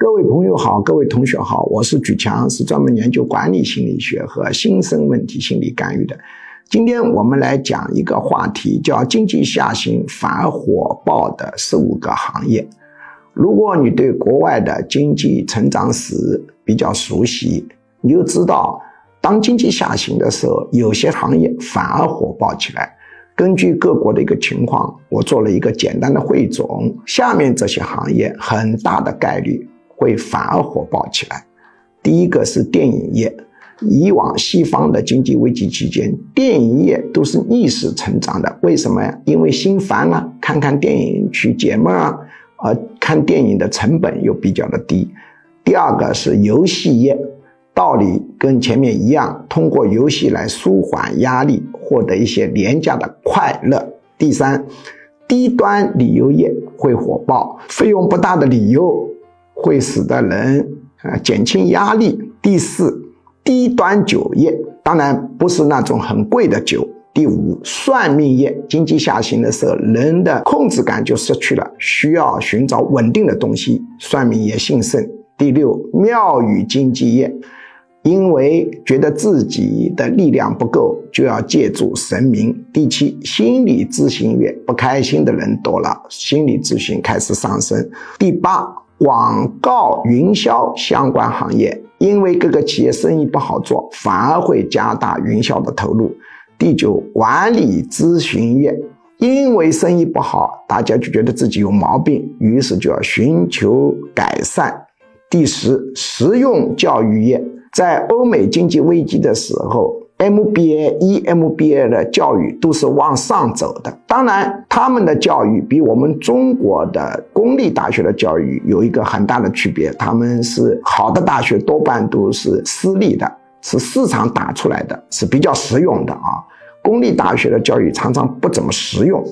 各位朋友好，各位同学好，我是举强，是专门研究管理心理学和新生问题心理干预的。今天我们来讲一个话题，叫经济下行反而火爆的十五个行业。如果你对国外的经济成长史比较熟悉，你就知道，当经济下行的时候，有些行业反而火爆起来。根据各国的一个情况，我做了一个简单的汇总。下面这些行业很大的概率会反而火爆起来。第一个是电影业。以往西方的经济危机期间，电影业都是逆势成长的。为什么呀？因为心烦了，看看电影去解闷啊。而看电影的成本又比较的低。第二个是游戏业。道理跟前面一样，通过游戏来舒缓压力，获得一些廉价的快乐。第三，低端旅游业会火爆，费用不大的旅游会使得人啊减轻压力。第四，低端酒业，当然不是那种很贵的酒。第五，算命业，经济下行的时候，人的控制感就失去了，需要寻找稳定的东西，算命业兴盛。第六，庙宇经济业。因为觉得自己的力量不够，就要借助神明。第七，心理咨询业不开心的人多了，心理咨询开始上升。第八，广告营销相关行业，因为各个企业生意不好做，反而会加大营销的投入。第九，管理咨询业，因为生意不好，大家就觉得自己有毛病，于是就要寻求改善。第十，实用教育业。在欧美经济危机的时候，MBA、EMBA 的教育都是往上走的。当然，他们的教育比我们中国的公立大学的教育有一个很大的区别，他们是好的大学多半都是私立的，是市场打出来的，是比较实用的啊。公立大学的教育常常不怎么实用。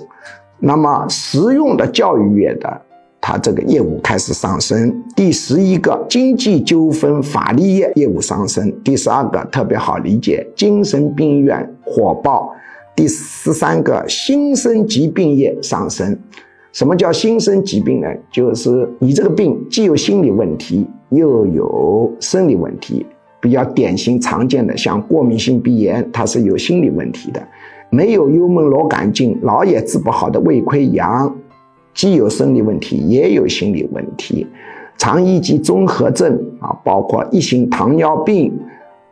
那么，实用的教育业的。它这个业务开始上升。第十一个，经济纠纷法律业业务上升。第十二个，特别好理解，精神病院火爆。第十三个，新生疾病业上升。什么叫新生疾病呢？就是你这个病既有心理问题，又有生理问题。比较典型常见的，像过敏性鼻炎，它是有心理问题的；没有幽门螺杆菌，老也治不好的胃溃疡。既有生理问题，也有心理问题，肠易激综合症啊，包括一型糖尿病、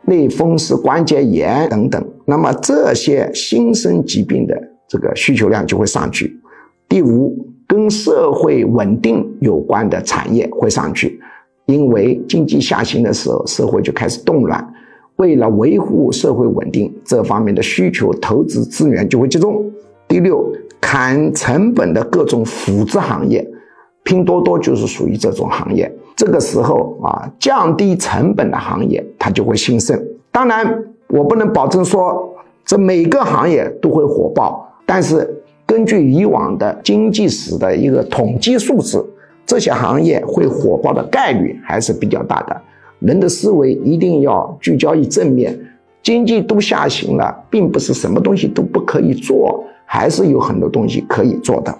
类风湿关节炎等等。那么这些新生疾病的这个需求量就会上去。第五，跟社会稳定有关的产业会上去，因为经济下行的时候，社会就开始动乱，为了维护社会稳定，这方面的需求、投资资源就会集中。第六。砍成本的各种辅助行业，拼多多就是属于这种行业。这个时候啊，降低成本的行业它就会兴盛。当然，我不能保证说这每个行业都会火爆，但是根据以往的经济史的一个统计数字，这些行业会火爆的概率还是比较大的。人的思维一定要聚焦于正面，经济都下行了，并不是什么东西都不可以做。还是有很多东西可以做的。